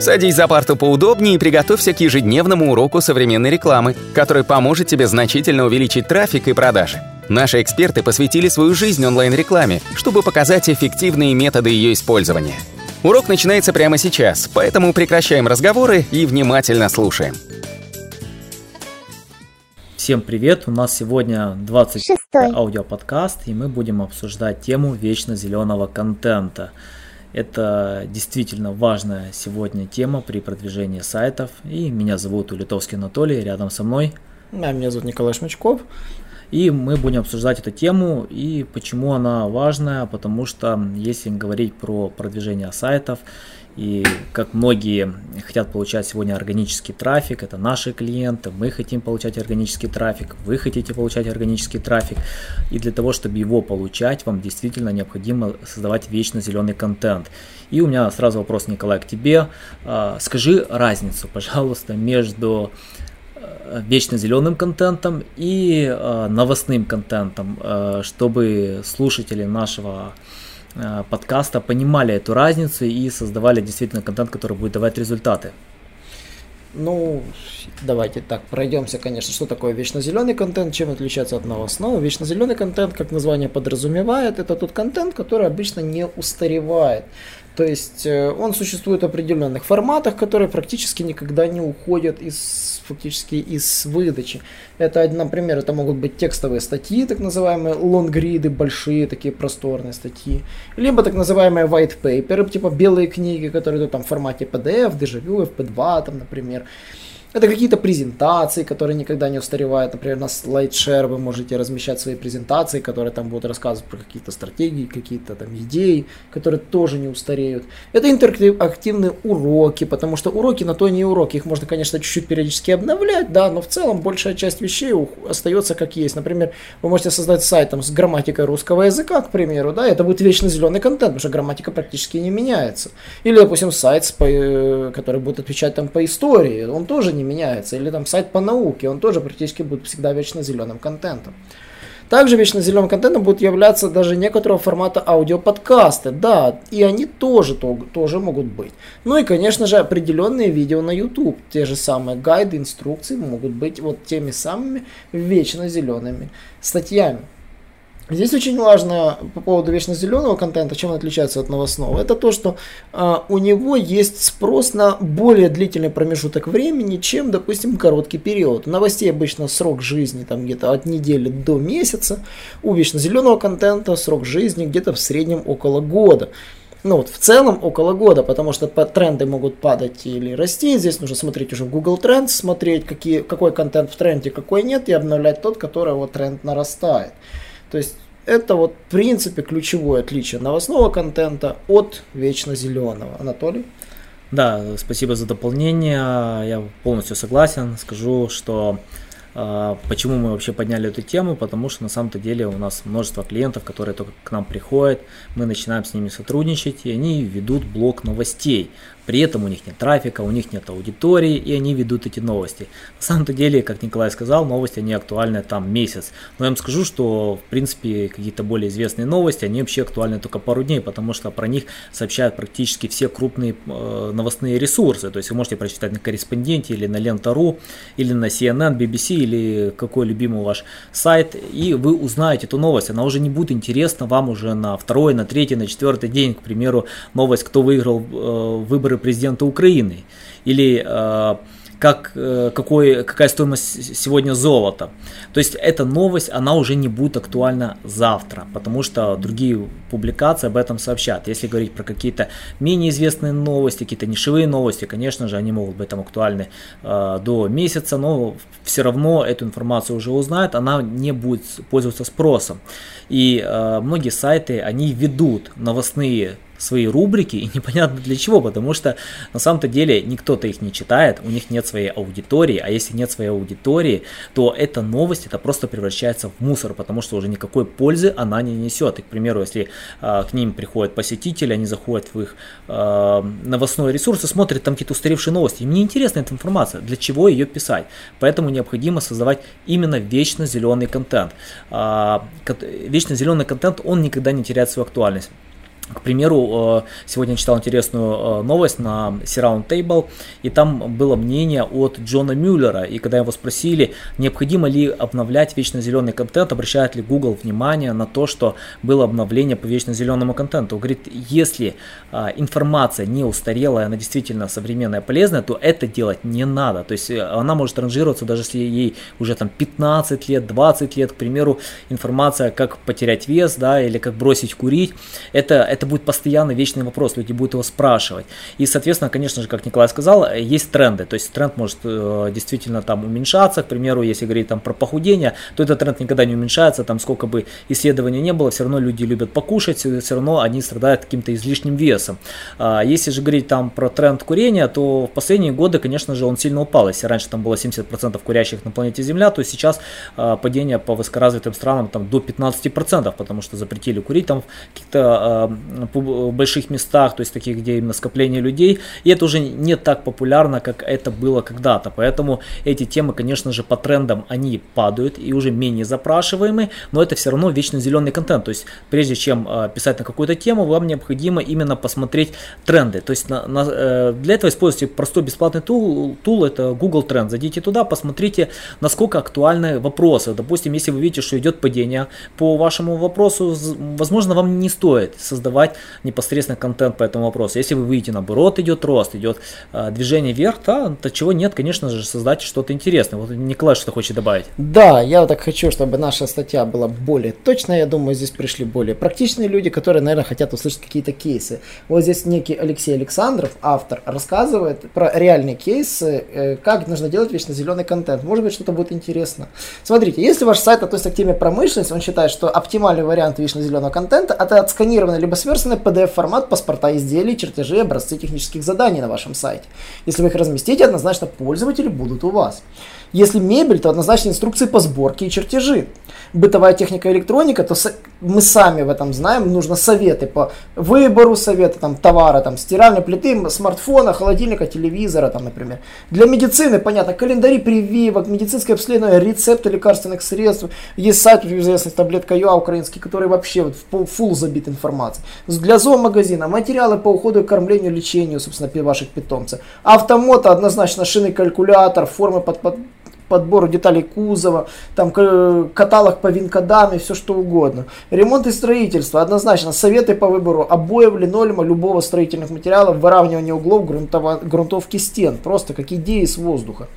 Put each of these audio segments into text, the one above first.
Садись за парту поудобнее и приготовься к ежедневному уроку современной рекламы, который поможет тебе значительно увеличить трафик и продажи. Наши эксперты посвятили свою жизнь онлайн-рекламе, чтобы показать эффективные методы ее использования. Урок начинается прямо сейчас, поэтому прекращаем разговоры и внимательно слушаем. Всем привет! У нас сегодня 26 аудиоподкаст, и мы будем обсуждать тему вечно зеленого контента. Это действительно важная сегодня тема при продвижении сайтов. И меня зовут Улитовский Анатолий, рядом со мной. А меня зовут Николай Шмачков. И мы будем обсуждать эту тему и почему она важная, потому что если говорить про продвижение сайтов и как многие хотят получать сегодня органический трафик, это наши клиенты, мы хотим получать органический трафик, вы хотите получать органический трафик. И для того, чтобы его получать, вам действительно необходимо создавать вечно зеленый контент. И у меня сразу вопрос, Николай, к тебе. А, скажи разницу, пожалуйста, между э, вечно зеленым контентом и э, новостным контентом, э, чтобы слушатели нашего подкаста понимали эту разницу и создавали действительно контент, который будет давать результаты. Ну, давайте так, пройдемся, конечно, что такое вечно зеленый контент, чем отличается от новостного. Вечно зеленый контент, как название подразумевает, это тот контент, который обычно не устаревает. То есть э, он существует в определенных форматах, которые практически никогда не уходят из фактически из выдачи. Это, например, это могут быть текстовые статьи, так называемые лонгриды, большие такие просторные статьи, либо так называемые white paper, типа белые книги, которые там в формате PDF, Дежавю, FP2, там, например. Это какие-то презентации, которые никогда не устаревают. Например, на SlideShare вы можете размещать свои презентации, которые там будут рассказывать про какие-то стратегии, какие-то там идеи, которые тоже не устареют. Это интерактивные уроки, потому что уроки на то не уроки. Их можно, конечно, чуть-чуть периодически обновлять, да, но в целом большая часть вещей остается как есть. Например, вы можете создать сайт там, с грамматикой русского языка, к примеру, да, это будет вечно зеленый контент, потому что грамматика практически не меняется. Или, допустим, сайт, э, который будет отвечать там по истории, он тоже не не меняется. Или там сайт по науке, он тоже практически будет всегда вечно зеленым контентом. Также вечно зеленым контентом будут являться даже некоторого формата аудиоподкасты. Да, и они тоже, то, тоже могут быть. Ну и, конечно же, определенные видео на YouTube. Те же самые гайды, инструкции могут быть вот теми самыми вечно зелеными статьями. Здесь очень важно по поводу вечно зеленого контента, чем он отличается от новостного, это то, что а, у него есть спрос на более длительный промежуток времени, чем, допустим, короткий период. У новостей обычно срок жизни там где-то от недели до месяца, у вечно зеленого контента срок жизни где-то в среднем около года. Ну вот в целом около года, потому что тренды могут падать или расти. Здесь нужно смотреть уже в Google Trends, смотреть, какие, какой контент в тренде, какой нет, и обновлять тот, который вот тренд нарастает. То есть это вот в принципе ключевое отличие новостного контента от вечно зеленого. Анатолий? Да, спасибо за дополнение. Я полностью согласен. Скажу, что э, почему мы вообще подняли эту тему, потому что на самом-то деле у нас множество клиентов, которые только к нам приходят, мы начинаем с ними сотрудничать, и они ведут блок новостей. При этом у них нет трафика, у них нет аудитории, и они ведут эти новости. На самом-то деле, как Николай сказал, новости они актуальны там месяц. Но я вам скажу, что в принципе какие-то более известные новости, они вообще актуальны только пару дней, потому что про них сообщают практически все крупные э, новостные ресурсы. То есть вы можете прочитать на корреспонденте или на Лента.ру, или на CNN, BBC, или какой любимый ваш сайт, и вы узнаете эту новость. Она уже не будет интересна вам уже на второй, на третий, на четвертый день, к примеру, новость, кто выиграл э, выборы президента Украины, или э, как, э, какой, какая стоимость сегодня золота. То есть эта новость, она уже не будет актуальна завтра, потому что другие публикации об этом сообщат. Если говорить про какие-то менее известные новости, какие-то нишевые новости, конечно же, они могут быть там актуальны э, до месяца, но все равно эту информацию уже узнают, она не будет пользоваться спросом. И э, многие сайты, они ведут новостные свои рубрики, и непонятно для чего, потому что на самом-то деле никто-то их не читает, у них нет своей аудитории, а если нет своей аудитории, то эта новость, это просто превращается в мусор, потому что уже никакой пользы она не несет. И, к примеру, если э, к ним приходят посетители, они заходят в их э, новостной ресурс и смотрят там какие-то устаревшие новости, им не интересна эта информация, для чего ее писать. Поэтому необходимо создавать именно вечно зеленый контент. Э, вечно зеленый контент, он никогда не теряет свою актуальность. К примеру, э, сегодня читал интересную э, новость на Surround Table, и там было мнение от Джона Мюллера, и когда его спросили, необходимо ли обновлять вечно зеленый контент, обращает ли Google внимание на то, что было обновление по вечно зеленому контенту. Он говорит, если э, информация не устарелая, она действительно современная, полезная, то это делать не надо. То есть она может ранжироваться, даже если ей уже там 15 лет, 20 лет, к примеру, информация, как потерять вес, да, или как бросить курить, это, это будет постоянно вечный вопрос, люди будут его спрашивать. И, соответственно, конечно же, как Николай сказал, есть тренды, то есть тренд может э, действительно там уменьшаться, к примеру, если говорить там про похудение, то этот тренд никогда не уменьшается, там сколько бы исследований не было, все равно люди любят покушать, все равно они страдают каким-то излишним весом. А если же говорить там про тренд курения, то в последние годы, конечно же, он сильно упал. Если раньше там было 70% курящих на планете Земля, то сейчас а, падение по высокоразвитым странам там до 15%, потому что запретили курить там в каких-то а, в больших местах, то есть таких, где именно скопление людей, и это уже не так популярно, как это было когда-то, поэтому эти темы, конечно же, по трендам они падают и уже менее запрашиваемы, но это все равно вечно зеленый контент, то есть прежде чем э, писать на какую-то тему, вам необходимо именно посмотреть тренды, то есть на, на, э, для этого используйте простой бесплатный тул, тул, это Google Trend, зайдите туда, посмотрите, насколько актуальны вопросы, допустим, если вы видите, что идет падение по вашему вопросу, возможно, вам не стоит создавать непосредственно контент по этому вопросу. Если вы видите, наоборот, идет рост, идет э, движение вверх, то, то чего нет, конечно же, создать что-то интересное. Вот Николай что хочет добавить. Да, я вот так хочу, чтобы наша статья была более точная. Я думаю, здесь пришли более практичные люди, которые, наверное, хотят услышать какие-то кейсы. Вот здесь некий Алексей Александров, автор, рассказывает про реальные кейсы, э, как нужно делать вечно зеленый контент. Может быть, что-то будет интересно. Смотрите, если ваш сайт относится к теме промышленности, он считает, что оптимальный вариант вечно зеленого контента это отсканированный либо сверстанный PDF-формат паспорта изделий, чертежи образцы технических заданий на вашем сайте. Если вы их разместите, однозначно пользователи будут у вас. Если мебель, то однозначно инструкции по сборке и чертежи. Бытовая техника и электроника, то мы сами в этом знаем, нужно советы по выбору совета, там, товара, там, стиральной плиты, смартфона, холодильника, телевизора, там, например. Для медицины, понятно, календари прививок, медицинское обследование, рецепты лекарственных средств. Есть сайт известный таблетка ЮА украинский, который вообще вот фул забит информацией. Для зоомагазина материалы по уходу и кормлению, лечению, собственно, ваших питомцев. Автомото однозначно шины, калькулятор, формы под, под подбору деталей кузова, там каталог по винкодам и все что угодно. Ремонт и строительство, однозначно, советы по выбору обоев, линолеума, любого строительных материалов, выравнивание углов, грунтовки стен, просто как идеи с воздуха.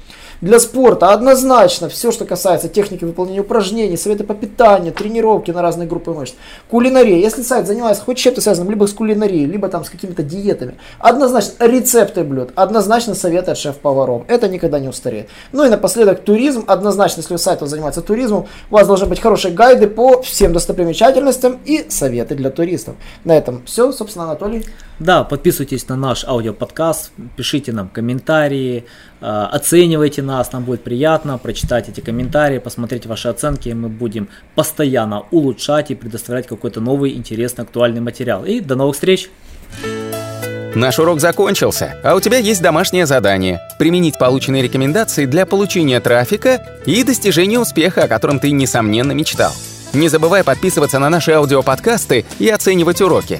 Для спорта однозначно все, что касается техники выполнения упражнений, советы по питанию, тренировки на разные группы мышц. Кулинария. Если сайт занимается хоть чем-то связанным либо с кулинарией, либо там с какими-то диетами, однозначно рецепты блюд, однозначно советы от шеф-поваров. Это никогда не устареет. Ну и напоследок туризм. Однозначно, если сайт занимается туризмом, у вас должны быть хорошие гайды по всем достопримечательностям и советы для туристов. На этом все, собственно, Анатолий. Да, подписывайтесь на наш аудиоподкаст, пишите нам комментарии, э, оценивайте нас, нам будет приятно прочитать эти комментарии, посмотреть ваши оценки, и мы будем постоянно улучшать и предоставлять какой-то новый, интересный, актуальный материал. И до новых встреч! Наш урок закончился, а у тебя есть домашнее задание – применить полученные рекомендации для получения трафика и достижения успеха, о котором ты, несомненно, мечтал. Не забывай подписываться на наши аудиоподкасты и оценивать уроки.